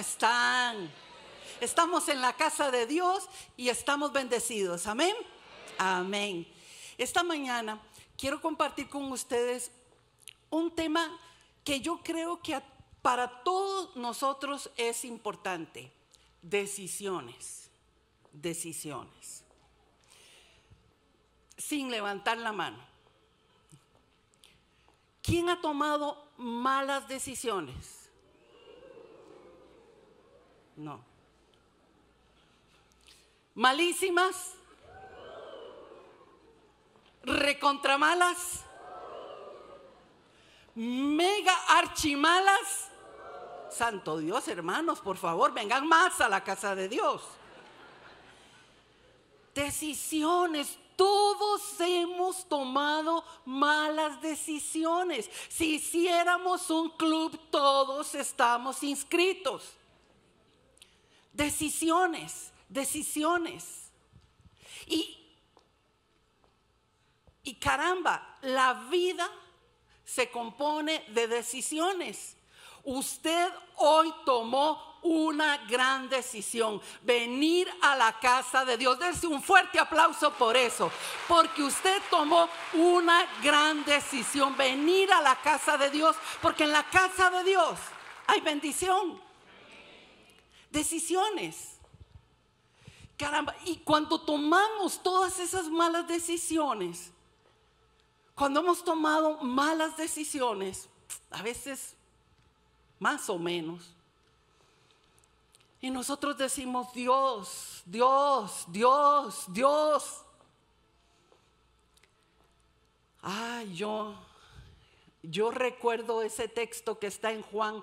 están? Estamos en la casa de Dios y estamos bendecidos. Amén. Amén. Esta mañana quiero compartir con ustedes un tema que yo creo que para todos nosotros es importante. Decisiones. Decisiones. Sin levantar la mano. ¿Quién ha tomado malas decisiones? No. ¿Malísimas? ¿Recontramalas? ¿Mega archimalas? Santo Dios, hermanos, por favor, vengan más a la casa de Dios. Decisiones, todos hemos tomado malas decisiones. Si hiciéramos un club, todos estamos inscritos. Decisiones, decisiones. Y, y caramba, la vida se compone de decisiones. Usted hoy tomó una gran decisión, venir a la casa de Dios. Dense un fuerte aplauso por eso, porque usted tomó una gran decisión, venir a la casa de Dios, porque en la casa de Dios hay bendición, decisiones. Caramba, y cuando tomamos todas esas malas decisiones, cuando hemos tomado malas decisiones, a veces más o menos, y nosotros decimos, Dios, Dios, Dios, Dios. Ay, yo, yo recuerdo ese texto que está en Juan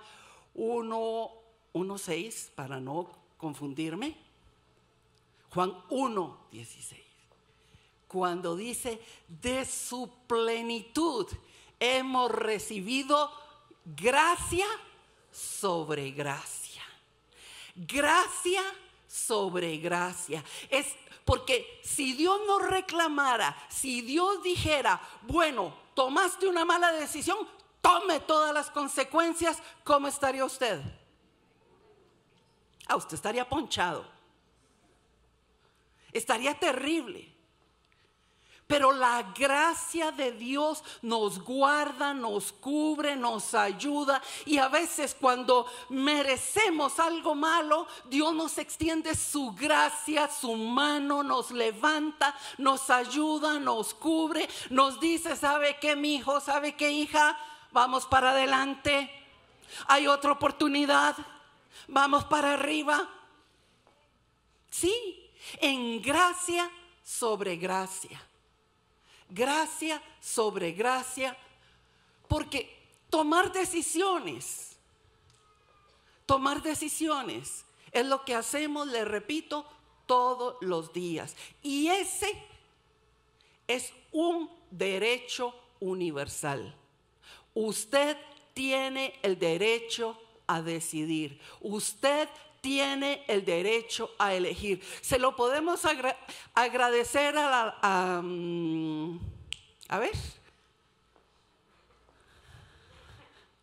1, 1.6, para no confundirme. Juan 1, 16. Cuando dice, de su plenitud hemos recibido gracia sobre gracia gracia sobre gracia. Es porque si Dios no reclamara, si Dios dijera, bueno, tomaste una mala decisión, tome todas las consecuencias, ¿cómo estaría usted? Ah, usted estaría ponchado. Estaría terrible. Pero la gracia de Dios nos guarda, nos cubre, nos ayuda. Y a veces cuando merecemos algo malo, Dios nos extiende su gracia, su mano nos levanta, nos ayuda, nos cubre, nos dice, ¿sabe qué, mi hijo? ¿Sabe qué, hija? Vamos para adelante. Hay otra oportunidad. Vamos para arriba. Sí, en gracia sobre gracia gracia sobre gracia, porque tomar decisiones, tomar decisiones es lo que hacemos, le repito, todos los días. Y ese es un derecho universal. Usted tiene el derecho a decidir. Usted tiene el derecho a elegir. Se lo podemos agradecer a la... A, mm, a ver.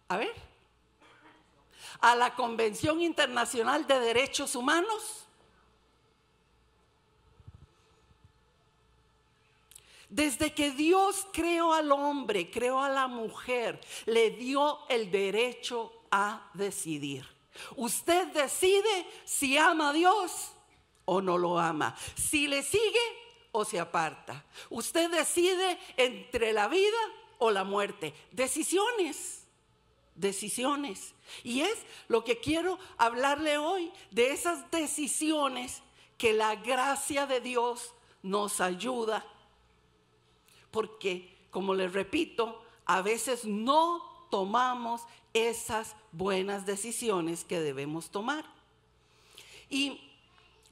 A ver. A la Convención Internacional de Derechos Humanos. Desde que Dios creó al hombre, creó a la mujer, le dio el derecho a decidir. Usted decide si ama a Dios o no lo ama, si le sigue o se aparta. Usted decide entre la vida o la muerte. Decisiones, decisiones. Y es lo que quiero hablarle hoy, de esas decisiones que la gracia de Dios nos ayuda. Porque, como les repito, a veces no tomamos esas buenas decisiones que debemos tomar. Y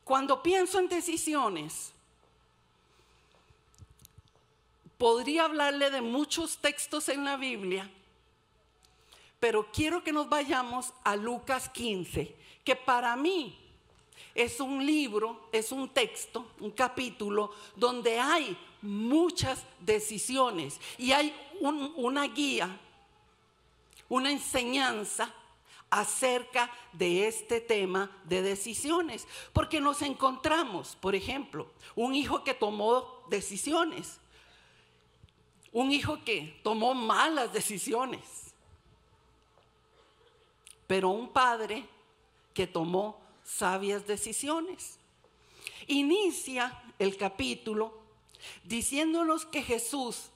cuando pienso en decisiones, podría hablarle de muchos textos en la Biblia, pero quiero que nos vayamos a Lucas 15, que para mí es un libro, es un texto, un capítulo donde hay muchas decisiones y hay una guía una enseñanza acerca de este tema de decisiones. Porque nos encontramos, por ejemplo, un hijo que tomó decisiones, un hijo que tomó malas decisiones, pero un padre que tomó sabias decisiones. Inicia el capítulo diciéndonos que Jesús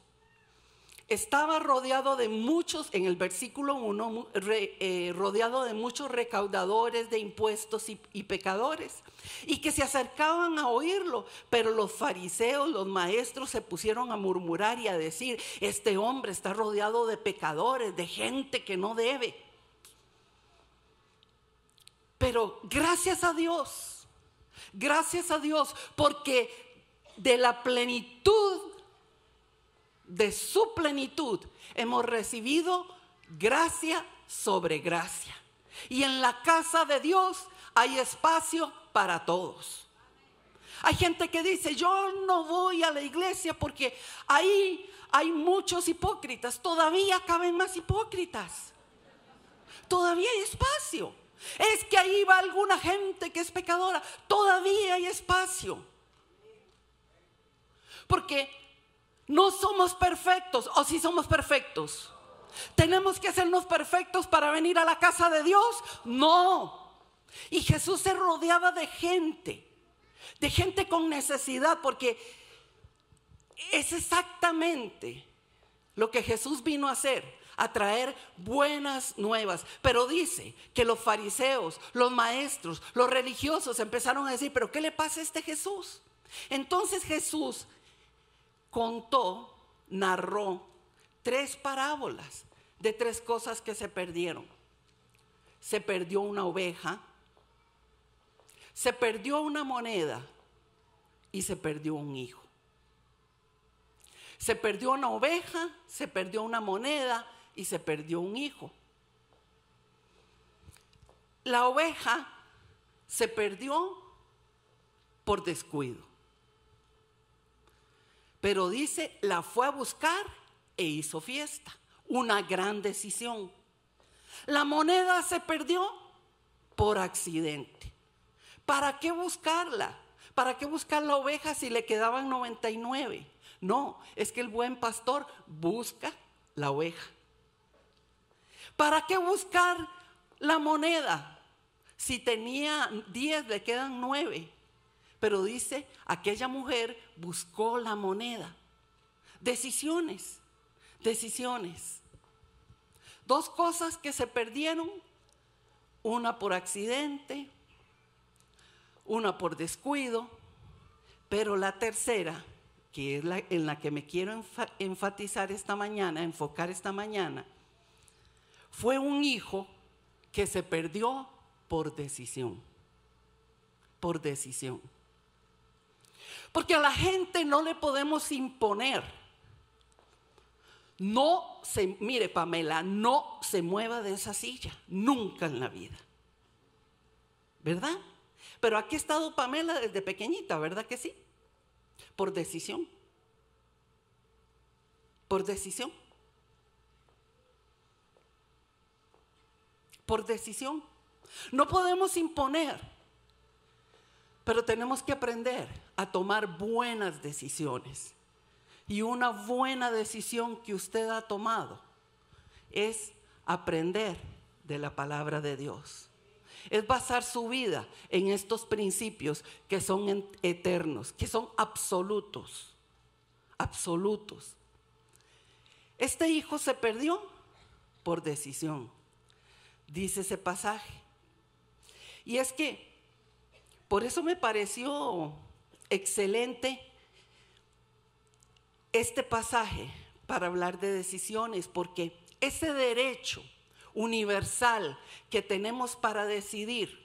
estaba rodeado de muchos, en el versículo 1, eh, rodeado de muchos recaudadores de impuestos y, y, pecadores, y que se acercaban a oírlo, pero los fariseos, los maestros se pusieron a murmurar y a decir, este hombre está rodeado de pecadores, de gente que no debe. Pero gracias a Dios, gracias a Dios, porque de la plenitud de su plenitud hemos recibido gracia sobre gracia. Y en la casa de Dios hay espacio para todos. Hay gente que dice, yo no voy a la iglesia porque ahí hay muchos hipócritas. Todavía caben más hipócritas. Todavía hay espacio. Es que ahí va alguna gente que es pecadora. Todavía hay espacio. Porque no somos perfectos, o si somos perfectos. ¿Tenemos que hacernos perfectos para venir a la casa de Dios? No. Y Jesús se rodeaba de gente, de gente con necesidad, porque es exactamente lo que Jesús vino a hacer, a traer buenas nuevas. Pero dice que los fariseos, los maestros, los religiosos empezaron a decir, pero ¿qué le pasa a este Jesús? Entonces Jesús contó, narró tres parábolas de tres cosas que se perdieron. Se perdió una oveja, se perdió una moneda y se perdió un hijo. Se perdió una oveja, se perdió una moneda y se perdió un hijo. La oveja se perdió por descuido. Pero dice, la fue a buscar e hizo fiesta. Una gran decisión. La moneda se perdió por accidente. ¿Para qué buscarla? ¿Para qué buscar la oveja si le quedaban 99? No, es que el buen pastor busca la oveja. ¿Para qué buscar la moneda? Si tenía 10, le quedan 9. Pero dice, aquella mujer buscó la moneda. Decisiones, decisiones. Dos cosas que se perdieron, una por accidente, una por descuido, pero la tercera, que es la en la que me quiero enfatizar esta mañana, enfocar esta mañana, fue un hijo que se perdió por decisión, por decisión. Porque a la gente no le podemos imponer. No se, mire Pamela, no se mueva de esa silla, nunca en la vida. ¿Verdad? Pero aquí ha estado Pamela desde pequeñita, ¿verdad que sí? Por decisión. Por decisión. Por decisión. No podemos imponer. Pero tenemos que aprender a tomar buenas decisiones. Y una buena decisión que usted ha tomado es aprender de la palabra de Dios. Es basar su vida en estos principios que son eternos, que son absolutos, absolutos. Este hijo se perdió por decisión, dice ese pasaje. Y es que por eso me pareció excelente este pasaje para hablar de decisiones, porque ese derecho universal que tenemos para decidir,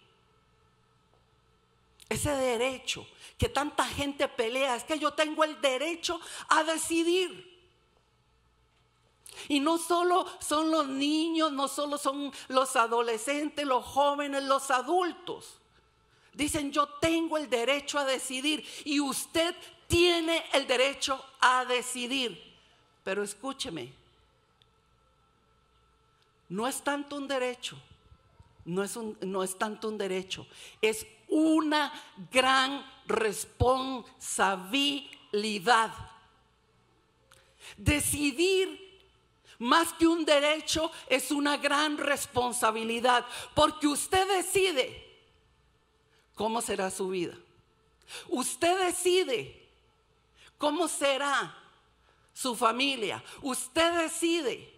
ese derecho que tanta gente pelea, es que yo tengo el derecho a decidir. Y no solo son los niños, no solo son los adolescentes, los jóvenes, los adultos. Dicen, yo tengo el derecho a decidir y usted tiene el derecho a decidir. Pero escúcheme, no es tanto un derecho, no es, un, no es tanto un derecho, es una gran responsabilidad. Decidir más que un derecho es una gran responsabilidad, porque usted decide cómo será su vida. Usted decide cómo será su familia. Usted decide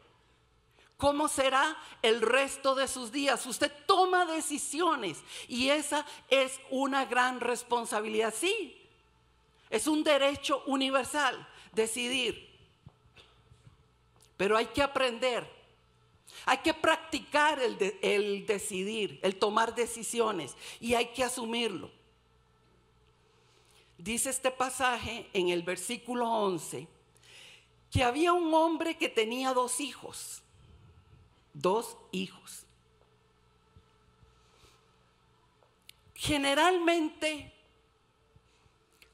cómo será el resto de sus días. Usted toma decisiones y esa es una gran responsabilidad. Sí, es un derecho universal decidir. Pero hay que aprender, hay que practicar el, decidir, el tomar decisiones y hay que asumirlo. Dice este pasaje en el versículo 11 que había un hombre que tenía dos hijos, dos hijos. Generalmente,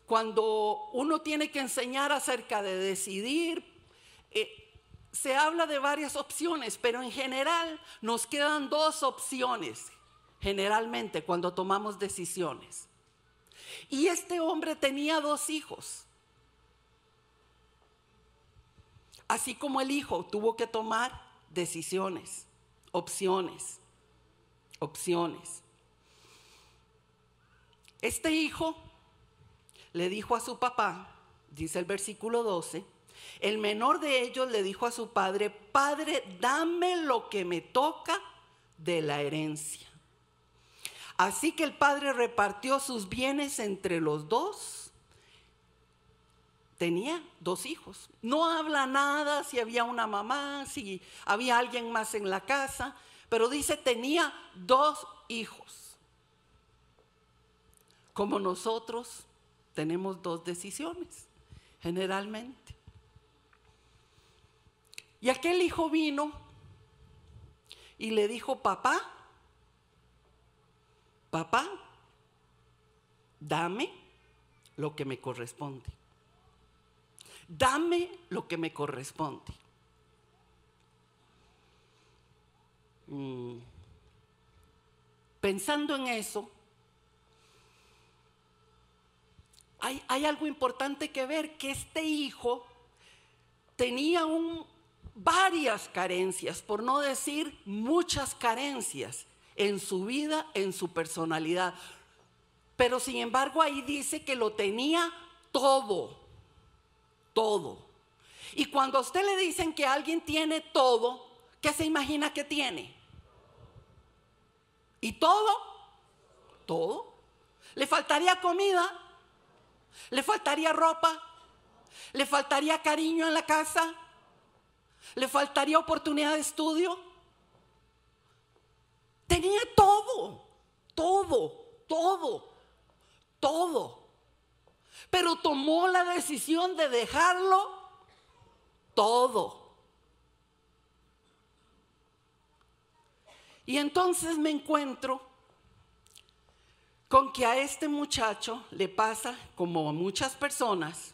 cuando uno tiene que enseñar acerca de decidir, eh, se habla de varias opciones, pero en general nos quedan dos opciones, generalmente cuando tomamos decisiones. Y este hombre tenía dos hijos. Así como el hijo tuvo que tomar decisiones, opciones, opciones. Este hijo le dijo a su papá, dice el versículo 12, el menor de ellos le dijo a su padre, Padre, dame lo que me toca de la herencia. Así que el padre repartió sus bienes entre los dos tenía dos hijos. No habla nada si había una mamá, si había alguien más en la casa, pero dice tenía dos hijos. Como nosotros tenemos dos decisiones, generalmente. Y aquel hijo vino y le dijo, papá, papá, dame lo que me corresponde dame lo que me corresponde. Mm. Pensando en eso, hay, hay, algo importante que ver, que este hijo tenía un, varias carencias, por no decir muchas carencias en su vida, en su personalidad. Pero sin embargo ahí dice que lo tenía todo todo. Y cuando a usted le dicen que alguien tiene todo, ¿qué se imagina que tiene? ¿Y todo? Todo. ¿Le faltaría comida? ¿Le faltaría ropa? ¿Le faltaría cariño en la casa? ¿Le faltaría oportunidad de estudio? Tenía todo, todo, todo, todo pero tomó la decisión de dejarlo todo. Y entonces me encuentro con que a este muchacho le pasa, como a muchas personas,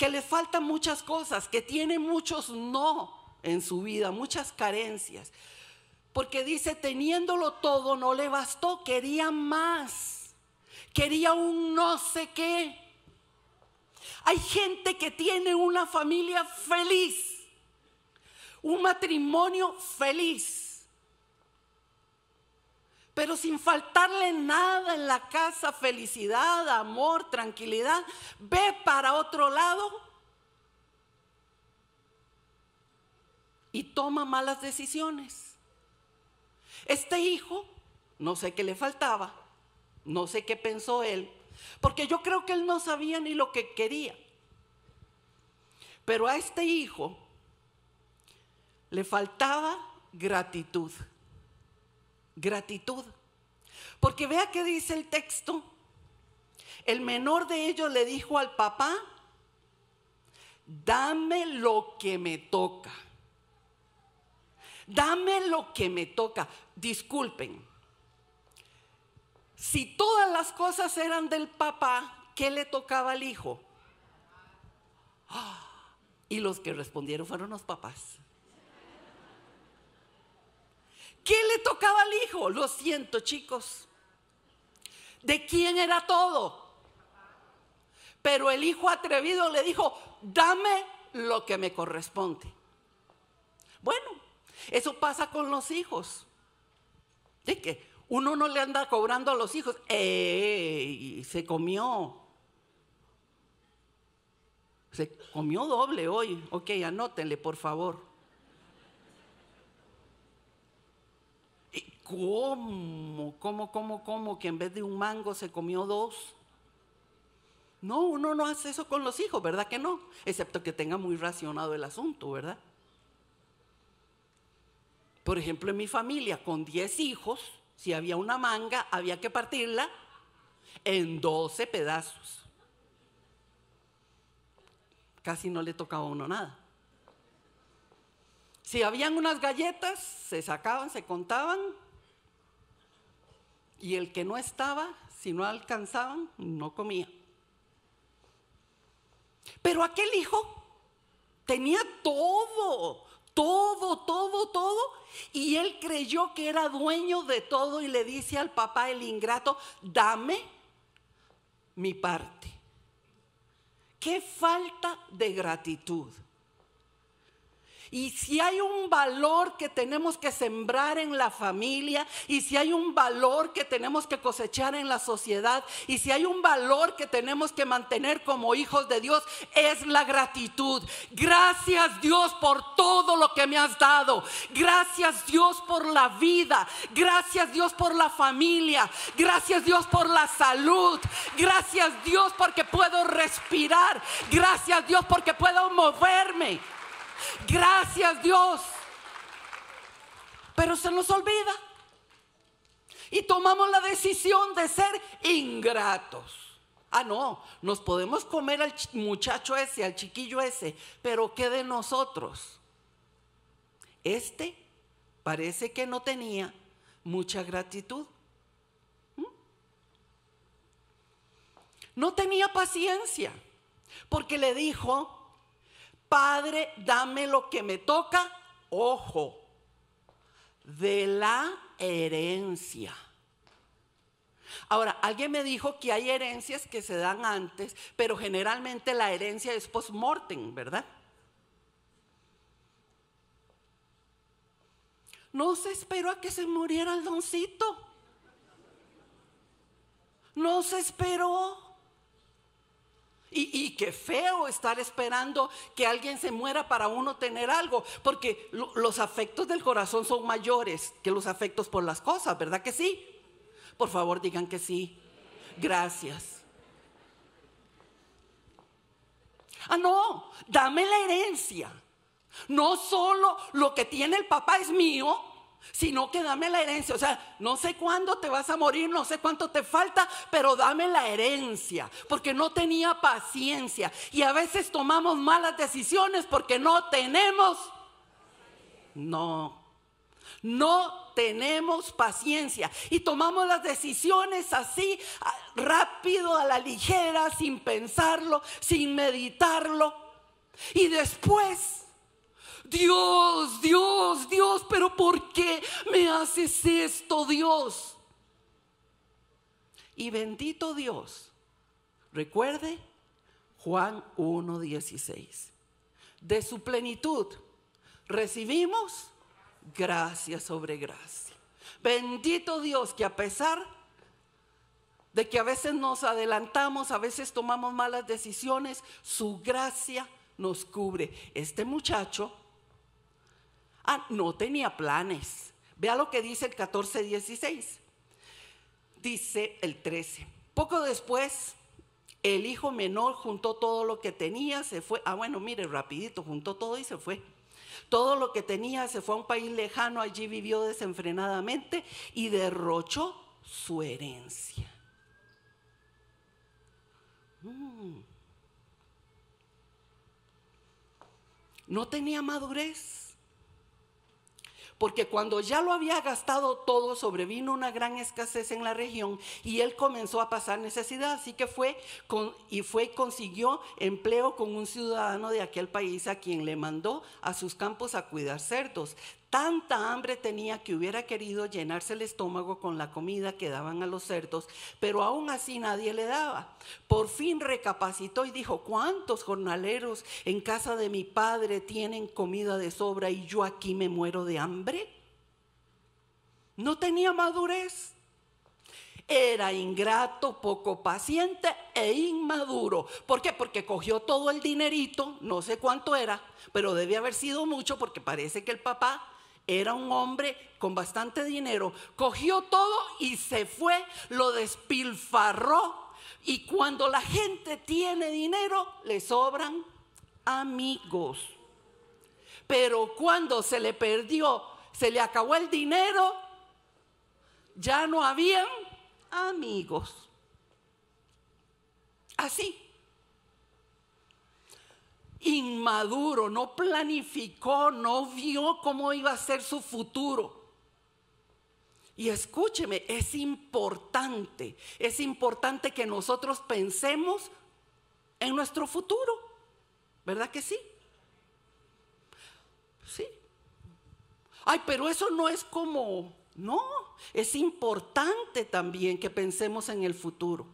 que le faltan muchas cosas, que tiene muchos no en su vida, muchas carencias. Porque dice, teniéndolo todo no le bastó, quería más quería un no sé qué. Hay gente que tiene una familia feliz, un matrimonio feliz, pero sin faltarle nada en la casa, felicidad, amor, tranquilidad, ve para otro lado y toma malas decisiones. Este hijo, no sé qué le faltaba, no sé qué pensó él, porque yo creo que él no sabía ni lo que quería. Pero a este hijo le faltaba gratitud. Gratitud. Porque vea que dice el texto. El menor de ellos le dijo al papá, dame lo que me toca. Dame lo que me toca. Disculpen, si todas las cosas eran del papá, ¿qué le tocaba al hijo? y los que respondieron fueron los papás. ¿Qué le tocaba al hijo? Lo siento, chicos. ¿De quién era todo? Pero el hijo atrevido le dijo, dame lo que me corresponde. Bueno, eso pasa con los hijos. De que uno no le anda cobrando a los hijos. ¡Ey! Se comió. Se comió doble hoy. Ok, anótenle, por favor. ¿Cómo? ¿Cómo, cómo, cómo? Que en vez de un mango se comió dos. No, uno no hace eso con los hijos, ¿verdad que no? Excepto que tenga muy racionado el asunto, ¿verdad? Por ejemplo, en mi familia, con 10 hijos, si había una manga, había que partirla en 12 pedazos. Casi no le tocaba a uno nada. Si habían unas galletas, se sacaban, se contaban, y el que no estaba, si no alcanzaban, no comía. Pero aquel hijo tenía todo, todo, todo, todo. Y él creyó que era dueño de todo y le dice al papá el ingrato, dame mi parte. Qué falta de gratitud. Y si hay un valor que tenemos que sembrar en la familia, y si hay un valor que tenemos que cosechar en la sociedad, y si hay un valor que tenemos que mantener como hijos de Dios, es la gratitud. Gracias Dios por todo lo que me has dado. Gracias Dios por la vida. Gracias Dios por la familia. Gracias Dios por la salud. Gracias Dios porque puedo respirar. Gracias Dios porque puedo moverme. Gracias Dios. Pero se nos olvida. Y tomamos la decisión de ser ingratos. Ah, no, nos podemos comer al muchacho ese, al chiquillo ese, pero ¿qué de nosotros? Este parece que no tenía mucha gratitud. ¿Mm? No tenía paciencia, porque le dijo, Padre, dame lo que me toca, ojo, de la herencia. Ahora, alguien me dijo que hay herencias que se dan antes, pero generalmente la herencia es post-mortem, ¿verdad? No se esperó a que se muriera el doncito. No se esperó. Y, qué feo estar esperando que alguien se muera para uno tener algo, porque los afectos del corazón son mayores que los afectos por las cosas, ¿verdad que sí? Por favor, digan que sí. Gracias. Ah, no, dame la herencia. No solo lo que tiene el papá es mío, sino que dame la herencia. O sea, no sé cuándo te vas a morir, no sé cuánto te falta, pero dame la herencia, porque no tenía paciencia. Y a veces tomamos malas decisiones porque no tenemos, no, no tenemos paciencia. Y tomamos las decisiones así, rápido, a la ligera, sin pensarlo, sin meditarlo. Y después Dios, Dios, Dios, pero ¿por qué me haces esto, Dios? Y bendito Dios, recuerde Juan 1.16, de su plenitud recibimos gracia sobre gracia. Bendito Dios que a pesar de que a veces nos adelantamos, a veces tomamos malas decisiones, su gracia nos cubre. Este muchacho Ah, no tenía planes. Vea lo que dice el 14-16. Dice el 13. Poco después, el hijo menor juntó todo lo que tenía, se fue. Ah, bueno, mire, rapidito, juntó todo y se fue. Todo lo que tenía se fue a un país lejano, allí vivió desenfrenadamente y derrochó su herencia. Mm. No tenía madurez porque cuando ya lo había gastado todo, sobrevino una gran escasez en la región y él comenzó a pasar necesidad, así que fue y fue y consiguió empleo con un ciudadano de aquel país a quien le mandó a sus campos a cuidar cerdos. Tanta hambre tenía que hubiera querido llenarse el estómago con la comida que daban a los cerdos, pero aún así nadie le daba. Por fin recapacitó y dijo, ¿cuántos jornaleros en casa de mi padre tienen comida de sobra y yo aquí me muero de hambre? No tenía madurez. Era ingrato, poco paciente e inmaduro. ¿Por qué? Porque cogió todo el dinerito, no sé cuánto era, pero debe haber sido mucho porque parece que el papá era un hombre con bastante dinero, cogió todo y se fue, lo despilfarró. Y cuando la gente tiene dinero, le sobran amigos. Pero cuando se le perdió, se le acabó el dinero, ya no habían amigos. Así inmaduro, no planificó, no vio cómo iba a ser su futuro. Y escúcheme, es importante, es importante que nosotros pensemos en nuestro futuro, ¿verdad que sí? Sí. Ay, pero eso no es como, no, es importante también que pensemos en el futuro.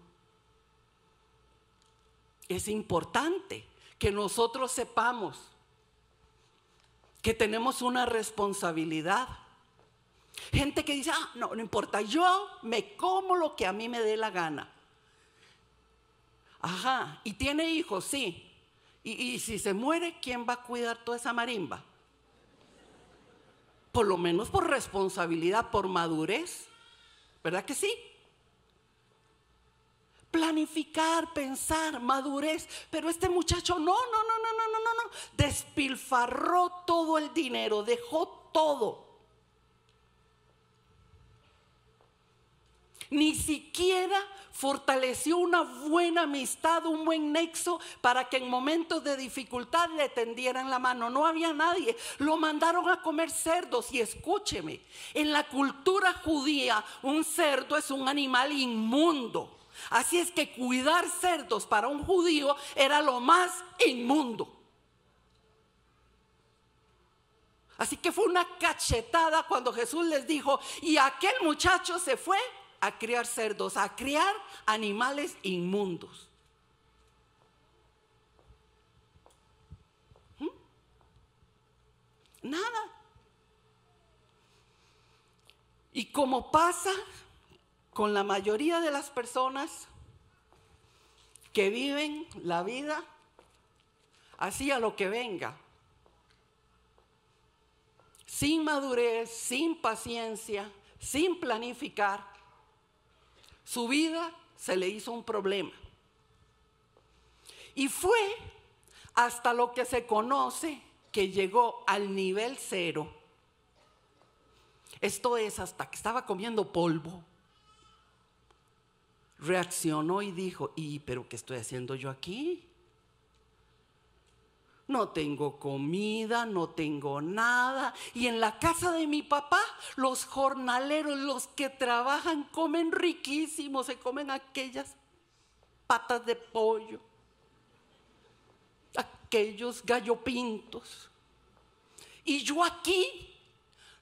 Es importante que nosotros sepamos que tenemos una responsabilidad. Gente que dice, ah, no, no importa, yo me como lo que a mí me dé la gana. Ajá, y tiene hijos, sí. Y, y si se muere, ¿quién va a cuidar toda esa marimba? Por lo menos por responsabilidad, por madurez. ¿Verdad que sí? Planificar, pensar, madurez. Pero este muchacho no, no, no, no, no, no, no, no. Despilfarró todo el dinero, dejó todo. Ni siquiera fortaleció una buena amistad, un buen nexo para que en momentos de dificultad le tendieran la mano. No había nadie. Lo mandaron a comer cerdos. Y escúcheme, en la cultura judía un cerdo es un animal inmundo. Así es que cuidar cerdos para un judío era lo más inmundo. Así que fue una cachetada cuando Jesús les dijo, y aquel muchacho se fue a criar cerdos, a criar animales inmundos. ¿Mm? Nada. Y como pasa con la mayoría de las personas que viven la vida así a lo que venga, sin madurez, sin paciencia, sin planificar, su vida se le hizo un problema. Y fue hasta lo que se conoce que llegó al nivel cero. Esto es hasta que estaba comiendo polvo reaccionó y dijo, ¿y pero qué estoy haciendo yo aquí? No tengo comida, no tengo nada. Y en la casa de mi papá, los jornaleros, los que trabajan, comen riquísimo, se comen aquellas patas de pollo, aquellos gallopintos. Y yo aquí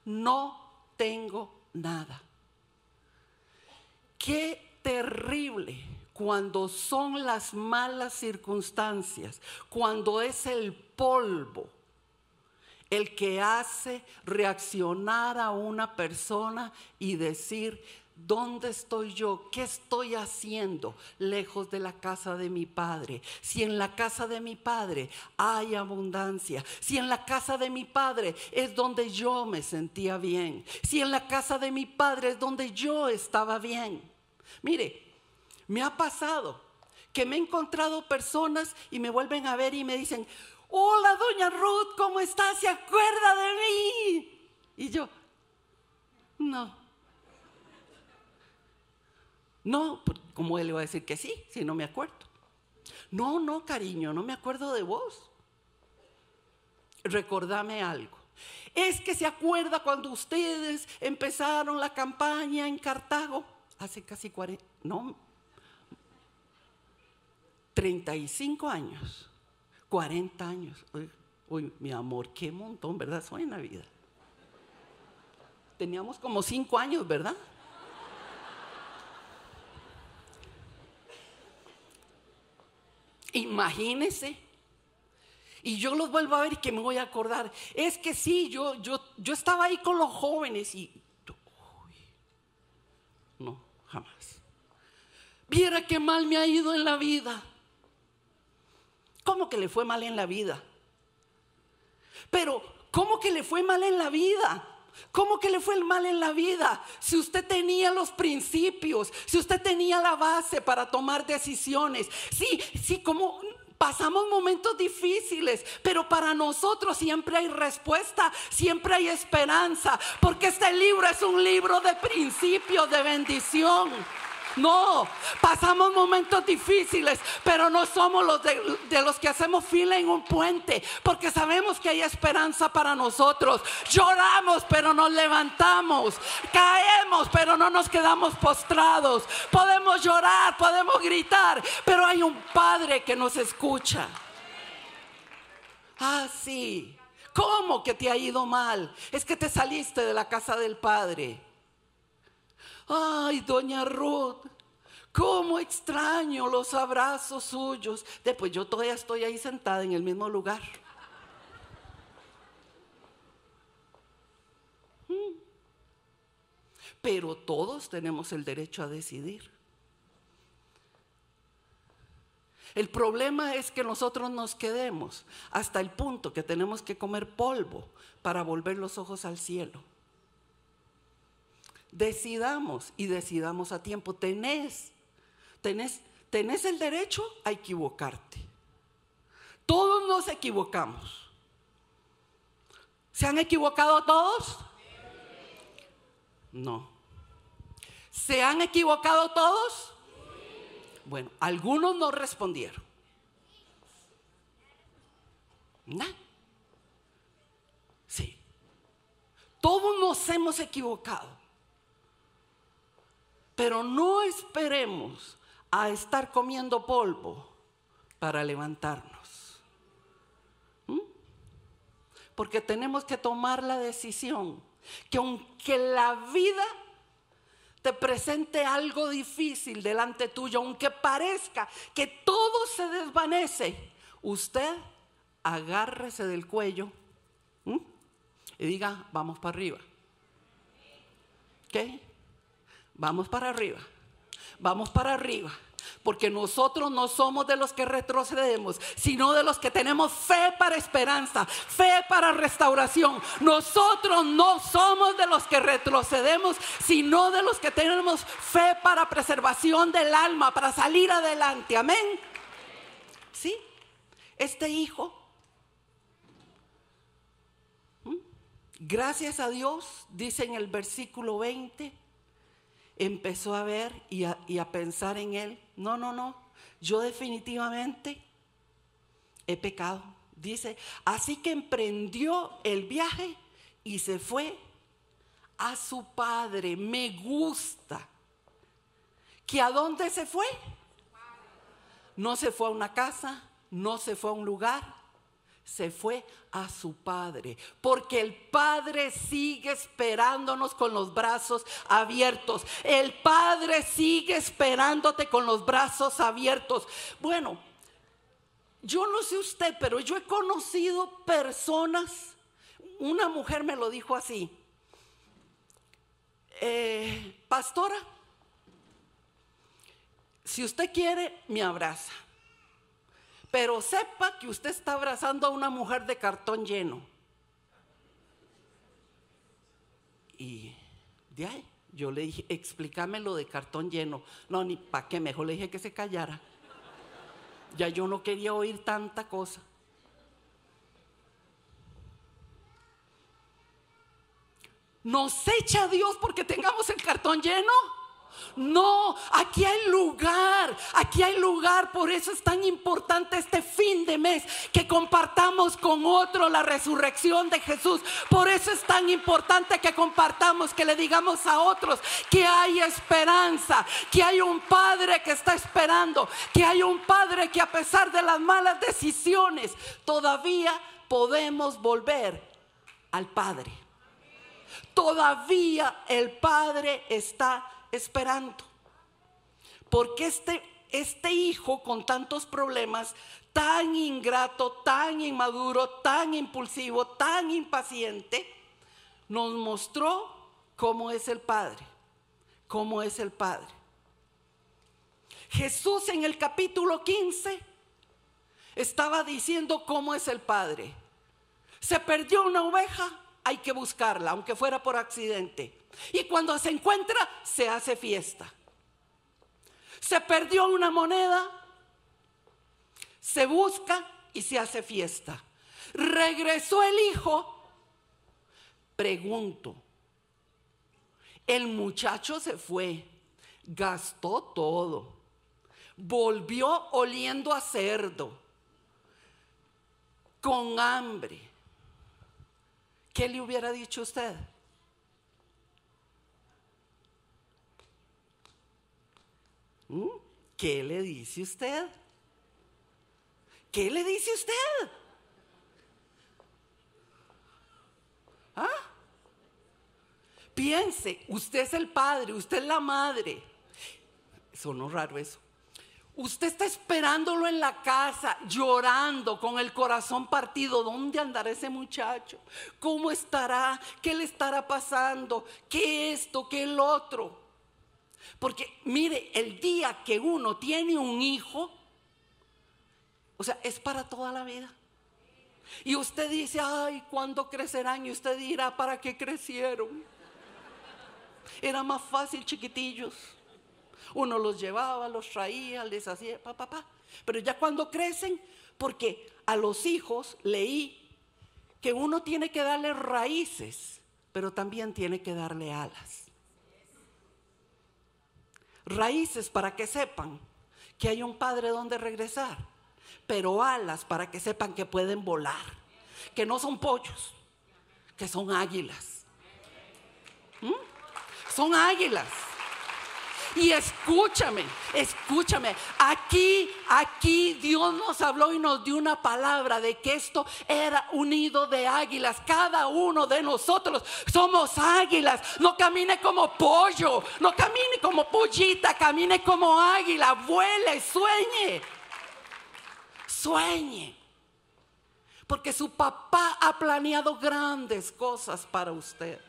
no tengo nada. ¿Qué terrible cuando son las malas circunstancias, cuando es el polvo el que hace reaccionar a una persona y decir, ¿Dónde estoy yo? ¿Qué estoy haciendo lejos de la casa de mi padre? Si en la casa de mi padre hay abundancia, si en la casa de mi padre es donde yo me sentía bien, si en la casa de mi padre es donde yo estaba bien. Mire, me ha pasado que me he encontrado personas y me vuelven a ver y me dicen, hola doña Ruth, ¿cómo está? ¿Se acuerda de mí? Y yo, no. No, ¿cómo él le va a decir que sí si no me acuerdo? No, no, cariño, no me acuerdo de vos. Recordame algo. Es que se acuerda cuando ustedes empezaron la campaña en Cartago hace casi 40, no, 35 años, 40 años. Uy, mi amor, qué montón, ¿verdad? Suena vida. teníamos como cinco años, ¿verdad? Imagínese. Y yo los vuelvo a ver y que me voy a acordar. Es que sí, yo, yo, yo estaba ahí con los jóvenes y... no, jamás. Viera qué mal me ha ido en la vida. ¿Cómo que le fue mal en la vida? Pero, ¿cómo que le fue mal en la vida? ¿Cómo que le fue el mal en la vida? Si usted tenía los principios, si usted tenía la base para tomar decisiones, sí, sí, como pasamos momentos difíciles, pero para nosotros siempre hay respuesta, siempre hay esperanza, porque este libro es un libro de principios, de bendición. No, pasamos momentos difíciles, pero no somos los de, los que hacemos fila en un puente, porque sabemos que hay esperanza para nosotros. Lloramos, pero nos levantamos. Caemos, pero no nos quedamos postrados. Podemos llorar, podemos gritar, pero hay un Padre que nos escucha. Ah, sí. ¿Cómo que te ha ido mal? Es que te saliste de la casa del Padre. Ay, doña Ruth, cómo extraño los abrazos suyos. Después yo todavía estoy ahí sentada en el mismo lugar. Mm. Pero todos tenemos el derecho a decidir. El problema es que nosotros nos quedemos hasta el punto que tenemos que comer polvo para volver los ojos al cielo. Decidamos y decidamos a tiempo. Tenés, tenés, tenés el derecho a equivocarte. Todos nos equivocamos. ¿Se han equivocado todos? No. ¿Se han equivocado todos? Bueno, algunos no respondieron. ¿No? Sí. Todos nos hemos equivocado. Pero no esperemos a estar comiendo polvo para levantarnos. ¿Mm? Porque tenemos que tomar la decisión que aunque la vida te presente algo difícil delante tuyo, aunque parezca que todo se desvanece, usted agárrese del cuello y diga, vamos para arriba. ¿Qué? Vamos para arriba. Vamos para arriba. Porque nosotros no somos de los que retrocedemos, sino de los que tenemos fe para esperanza, fe para restauración. Nosotros no somos de los que retrocedemos, sino de los que tenemos fe para preservación del alma, para salir adelante. Amén. ¿Sí? Este hijo, gracias a Dios, dice en el versículo 20 empezó a ver y a, pensar en él, no, no, no, yo definitivamente he pecado. Dice, así que emprendió el viaje y se fue a su padre. Me gusta. ¿Que a dónde se fue? No se fue a una casa, no se fue a un lugar, se fue a su Padre, porque el Padre sigue esperándonos con los brazos abiertos. El Padre sigue esperándote con los brazos abiertos. Bueno, yo no sé usted, pero yo he conocido personas, una mujer me lo dijo así, eh, pastora, si usted quiere, me abraza. Pero sepa que usted está abrazando a una mujer de cartón lleno. Y de ahí yo le dije, explícame lo de cartón lleno. No, ni para qué, mejor le dije que se callara. Ya yo no quería oír tanta cosa. ¿Nos echa Dios porque tengamos el cartón lleno? No, aquí hay lugar, aquí hay lugar. Por eso es tan importante este fin de mes que compartamos con otro la resurrección de Jesús. Por eso es tan importante que compartamos, que le digamos a otros que hay esperanza, que hay un Padre que está esperando, que hay un Padre que a pesar de las malas decisiones todavía podemos volver al Padre. Todavía el Padre está esperando. Porque este, este hijo con tantos problemas, tan ingrato, tan inmaduro, tan impulsivo, tan impaciente, nos mostró cómo es el Padre, cómo es el Padre. Jesús en el capítulo 15 estaba diciendo cómo es el Padre. Se perdió una oveja, hay que buscarla, aunque fuera por accidente. Y cuando se encuentra, se hace fiesta. Se perdió una moneda, se busca y se hace fiesta. Regresó el hijo. Pregunto, el muchacho se fue, gastó todo, volvió oliendo a cerdo, con hambre. ¿Qué le hubiera dicho usted? ¿Mm? ¿Qué le dice usted? ¿Qué le dice usted? ¿Ah? Piense, usted es el padre, usted es la madre. Sonó raro eso. Usted está esperándolo en la casa, llorando, con el corazón partido. ¿Dónde andará ese muchacho? ¿Cómo estará? ¿Qué le estará pasando? ¿Qué esto? ¿Qué el otro? Porque mire, el día que uno tiene un hijo, o sea, es para toda la vida. Y usted dice, ay, ¿cuándo crecerán? Y usted dirá, ¿para qué crecieron? Era más fácil chiquitillos. Uno los llevaba, los traía, les hacía, papá, papá. Pero ya cuando crecen, porque a los hijos leí que uno tiene que darle raíces, pero también tiene que darle alas. Raíces para que sepan que hay un padre donde regresar, pero alas para que sepan que pueden volar, que no son pollos, que son águilas. ¿Mm? Son águilas. Y escúchame, escúchame. Aquí, aquí Dios nos habló y nos dio una palabra de que esto era un nido de águilas. Cada uno de nosotros somos águilas. No camine como pollo, no camine como pollita, camine como águila. Vuele, sueñe. Sueñe. Porque su papá ha planeado grandes cosas para usted.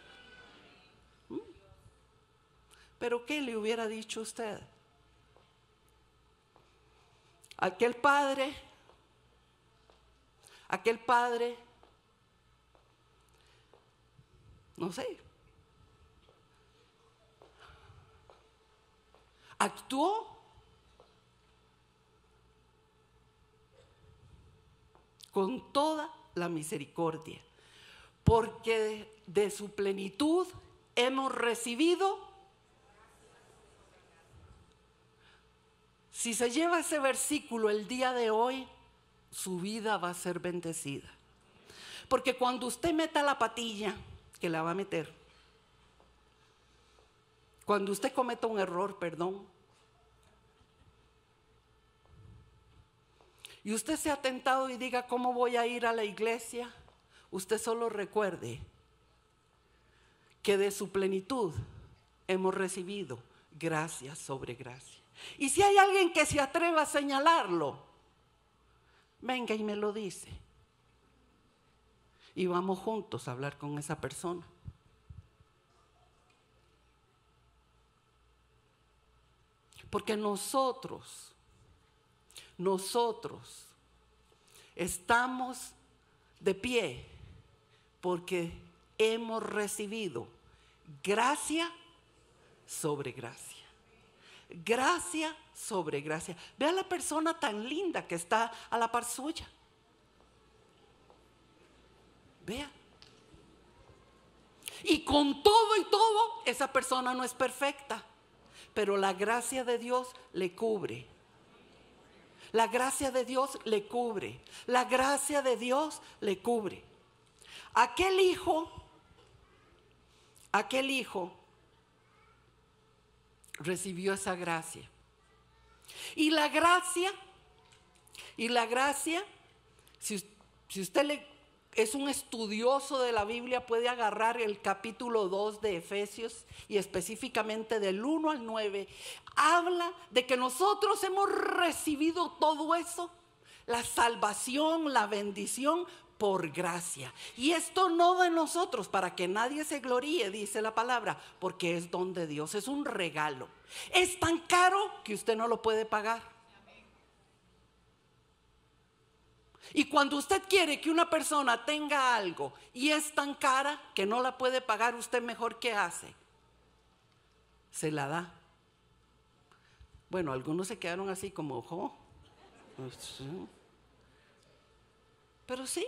Pero ¿qué le hubiera dicho usted? Aquel padre, aquel padre, no sé, actuó. Con toda la misericordia, porque de su plenitud hemos recibido Si se lleva ese versículo el día de hoy, su vida va a ser bendecida. Porque cuando usted meta la patilla, que la va a meter, cuando usted cometa un error, perdón, y usted se ha tentado y diga, ¿cómo voy a ir a la iglesia? Usted solo recuerde que de su plenitud hemos recibido gracia sobre gracia. Y si hay alguien que se atreva a señalarlo, venga y me lo dice. Y vamos juntos a hablar con esa persona. Porque nosotros, nosotros estamos de pie porque hemos recibido gracia sobre gracia gracia sobre gracia. Ve a la persona tan linda que está a la par suya. Vea. Y con todo y todo, esa persona no es perfecta, pero la gracia de Dios le cubre. La gracia de Dios le cubre. La gracia de Dios le cubre. Aquel hijo, aquel hijo recibió esa gracia. Y la gracia, y la gracia, si, usted le es un estudioso de la Biblia puede agarrar el capítulo 2 de Efesios y específicamente del 1 al 9, habla de que nosotros hemos recibido todo eso, la salvación, la bendición por gracia. Y esto no de nosotros, para que nadie se gloríe, dice la palabra, porque es don de Dios, es un regalo. Es tan caro que usted no lo puede pagar. Y cuando usted quiere que una persona tenga algo y es tan cara que no la puede pagar, usted mejor que hace. Se la da. Bueno, algunos se quedaron así como, ojo. Pero sí,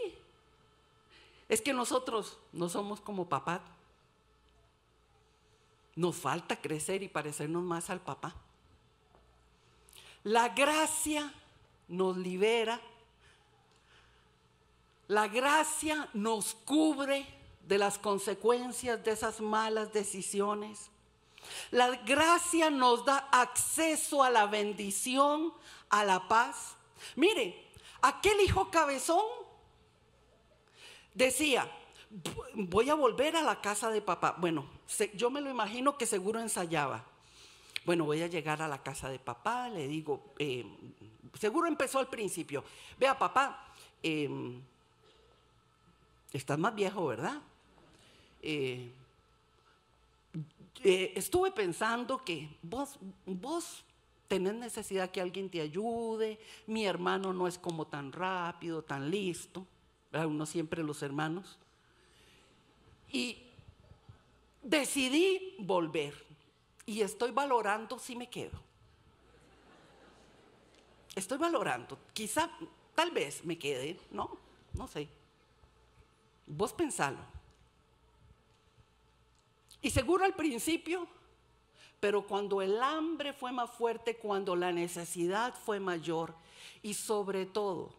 es que nosotros no somos como papá. Nos falta crecer y parecernos más al papá. La gracia nos libera la gracia nos cubre de las consecuencias de esas malas decisiones. La gracia nos da acceso a la bendición, a la paz. Mire, aquel hijo cabezón decía, voy a volver a la casa de papá. Bueno, yo me lo imagino que seguro ensayaba. Bueno, voy a llegar a la casa de papá, le digo, eh, seguro empezó al principio, vea papá, eh, Estás más viejo, ¿verdad? Eh, eh, estuve pensando que vos, vos tenés necesidad que alguien te ayude, mi hermano no es como tan rápido, tan listo, uno siempre los hermanos. Y decidí volver y estoy valorando si me quedo. Estoy valorando, quizá, tal vez me quede, ¿no? No sé. Vos pensalo. Y seguro al principio, pero cuando el hambre fue más fuerte, cuando la necesidad fue mayor y sobre todo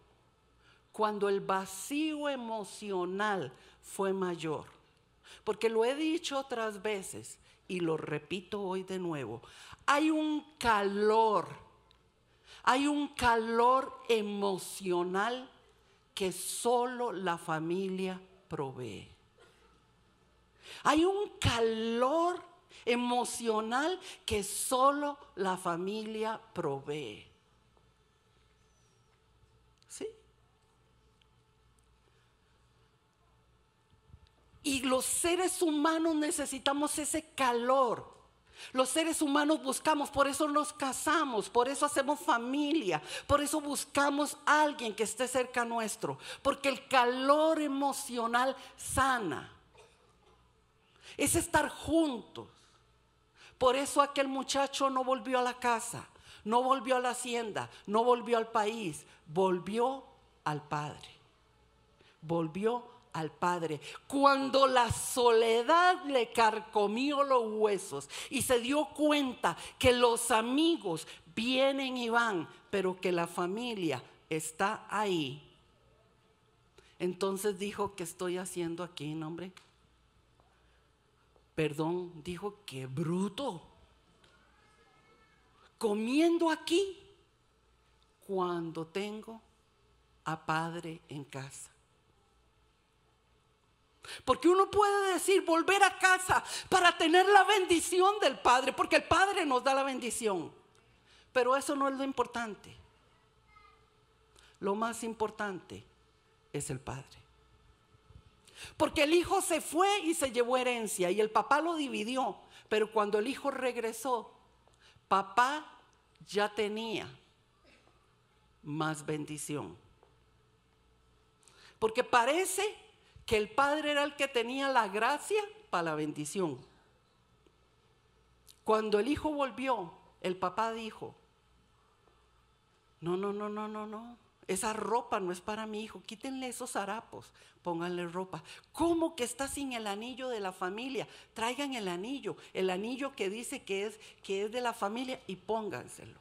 cuando el vacío emocional fue mayor, porque lo he dicho otras veces y lo repito hoy de nuevo, hay un calor, hay un calor emocional que solo la familia provee. Hay un calor emocional que solo la familia provee. ¿Sí? Y los seres humanos necesitamos ese calor. Los seres humanos buscamos, por eso nos casamos, por eso hacemos familia, por eso buscamos a alguien que esté cerca nuestro, porque el calor emocional sana. Es estar juntos. Por eso aquel muchacho no volvió a la casa, no volvió a la hacienda, no volvió al país, volvió al Padre. Volvió al Padre. Cuando la soledad le carcomió los huesos y se dio cuenta que los amigos vienen y van, pero que la familia está ahí. Entonces dijo, ¿qué estoy haciendo aquí, hombre? Perdón, dijo, qué bruto. Comiendo aquí cuando tengo a padre en casa. Porque uno puede decir volver a casa para tener la bendición del Padre, porque el Padre nos da la bendición. Pero eso no es lo importante. Lo más importante es el Padre. Porque el hijo se fue y se llevó herencia y el papá lo dividió. Pero cuando el hijo regresó, papá ya tenía más bendición. Porque parece que el padre era el que tenía la gracia para la bendición. Cuando el hijo volvió, el papá dijo, no, no, no, no, no, no. Esa ropa no es para mi hijo. Quítenle esos harapos. Pónganle ropa. ¿Cómo que está sin el anillo de la familia? Traigan el anillo. El anillo que dice que es, que es de la familia y pónganselo.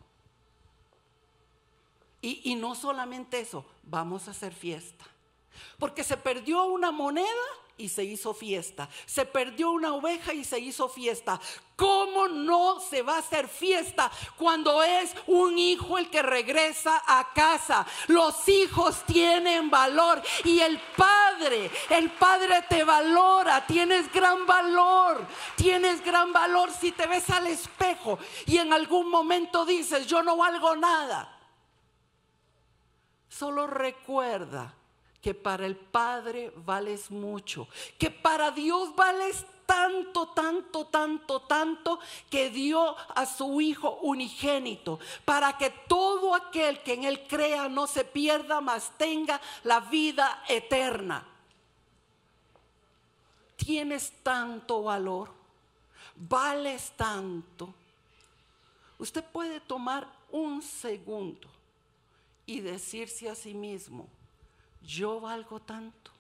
Y, y no solamente eso, vamos a hacer fiesta. Porque se perdió una moneda y se hizo fiesta. Se perdió una oveja y se hizo fiesta. ¿Cómo no se va a hacer fiesta cuando es un hijo el que regresa a casa? Los hijos tienen valor y el padre. El padre te valora. Tienes gran valor. Tienes gran valor si te ves al espejo y en algún momento dices, yo no valgo nada. Solo recuerda que para el Padre vales mucho, que para Dios vales tanto, tanto, tanto, tanto que dio a su Hijo unigénito, para que todo aquel que en Él crea no se pierda, mas tenga la vida eterna. Tienes tanto valor, vales tanto. Usted puede tomar un segundo y decirse a sí mismo, yo valgo tanto.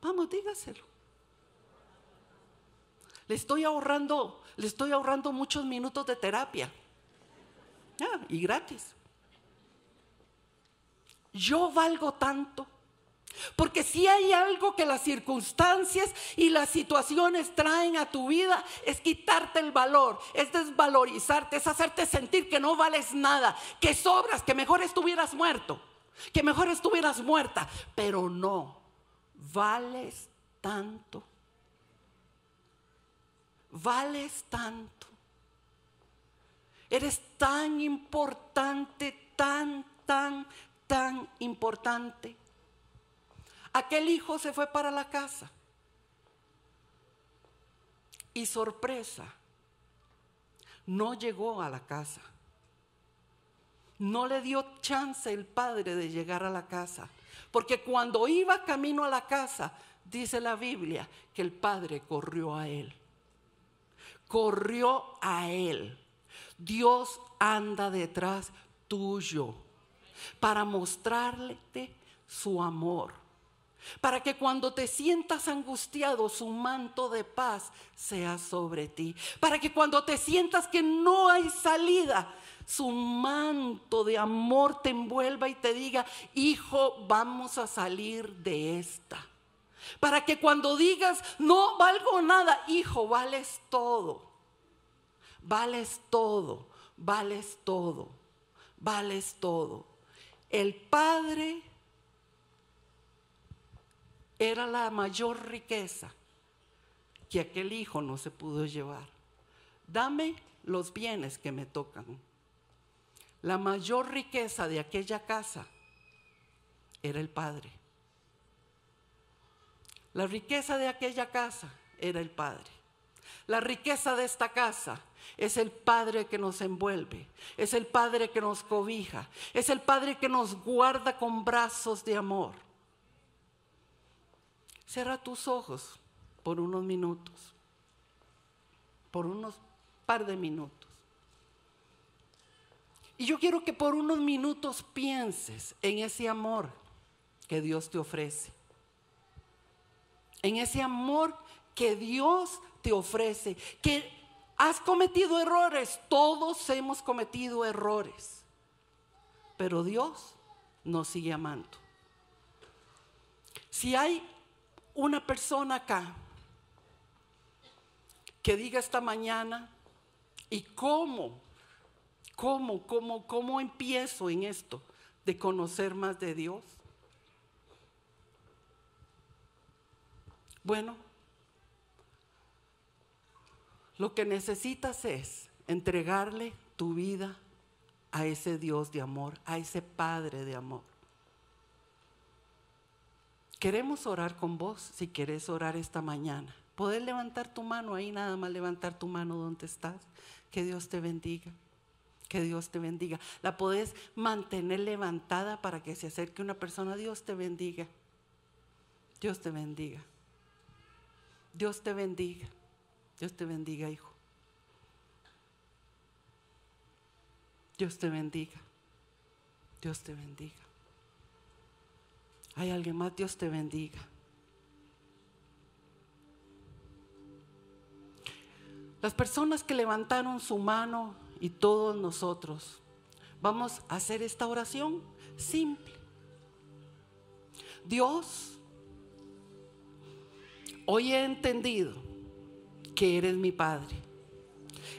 Vamos, dígaselo. Le estoy ahorrando, le estoy ahorrando muchos minutos de terapia. Y gratis. Yo valgo tanto. Porque si hay algo que las circunstancias y las situaciones traen a tu vida, es quitarte el valor, es desvalorizarte, es hacerte sentir que no vales nada, que sobras, que mejor estuvieras muerto, que mejor estuvieras muerta. Pero no, vales tanto. Vales tanto. Eres tan importante, tan, tan, tan importante Aquel hijo se fue para la casa. Y sorpresa, no llegó a la casa. No le dio chance el padre de llegar a la casa. Porque cuando iba camino a la casa, dice la Biblia, que el padre corrió a él. Corrió a él. Dios anda detrás tuyo para mostrarle su amor para que cuando te sientas angustiado su manto de paz sea sobre ti, para que cuando te sientas que no hay salida, su manto de amor te envuelva y te diga, hijo, vamos a salir de esta. Para que cuando digas, no valgo nada, hijo, vales todo, vales todo, vales todo, vales todo. El Padre era la mayor riqueza que aquel hijo no se pudo llevar. Dame los bienes que me tocan. La mayor riqueza de aquella casa era el Padre. La riqueza de aquella casa era el Padre. La riqueza de esta casa es el Padre que nos envuelve, es el Padre que nos cobija, es el Padre que nos guarda con brazos de amor. Cierra tus ojos por unos minutos, por unos par de minutos. Y yo quiero que por unos minutos pienses en ese amor que Dios te ofrece. En ese amor que Dios te ofrece. Que has cometido errores. Todos hemos cometido errores. Pero Dios nos sigue amando. Si hay una persona acá que diga esta mañana, ¿y cómo? ¿Cómo, cómo, cómo empiezo en esto de conocer más de Dios? Bueno, lo que necesitas es entregarle tu vida a ese Dios de amor, a ese Padre de amor. Queremos orar con vos si quieres orar esta mañana. Poder levantar tu mano ahí, nada más levantar tu mano donde estás. Que Dios te bendiga. Que Dios te bendiga. La podés mantener levantada para que se acerque una persona. Dios te bendiga. Dios te bendiga. Dios te bendiga. Dios te bendiga, hijo. Dios te bendiga. Dios te bendiga. Hay alguien más, Dios te bendiga. Las personas que levantaron su mano y todos nosotros vamos a hacer esta oración simple. Dios, hoy he entendido que eres mi Padre.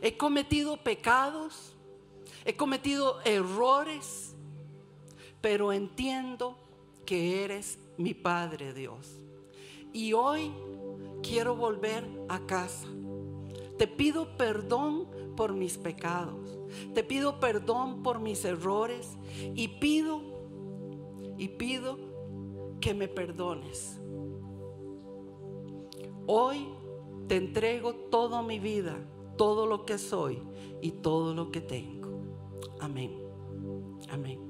He cometido pecados, he cometido errores, pero entiendo que eres mi Padre Dios. Y hoy quiero volver a casa. Te pido perdón por mis pecados. Te pido perdón por mis errores y pido y pido que me perdones. Hoy te entrego toda mi vida, todo lo que soy y todo lo que tengo. Amén. Amén.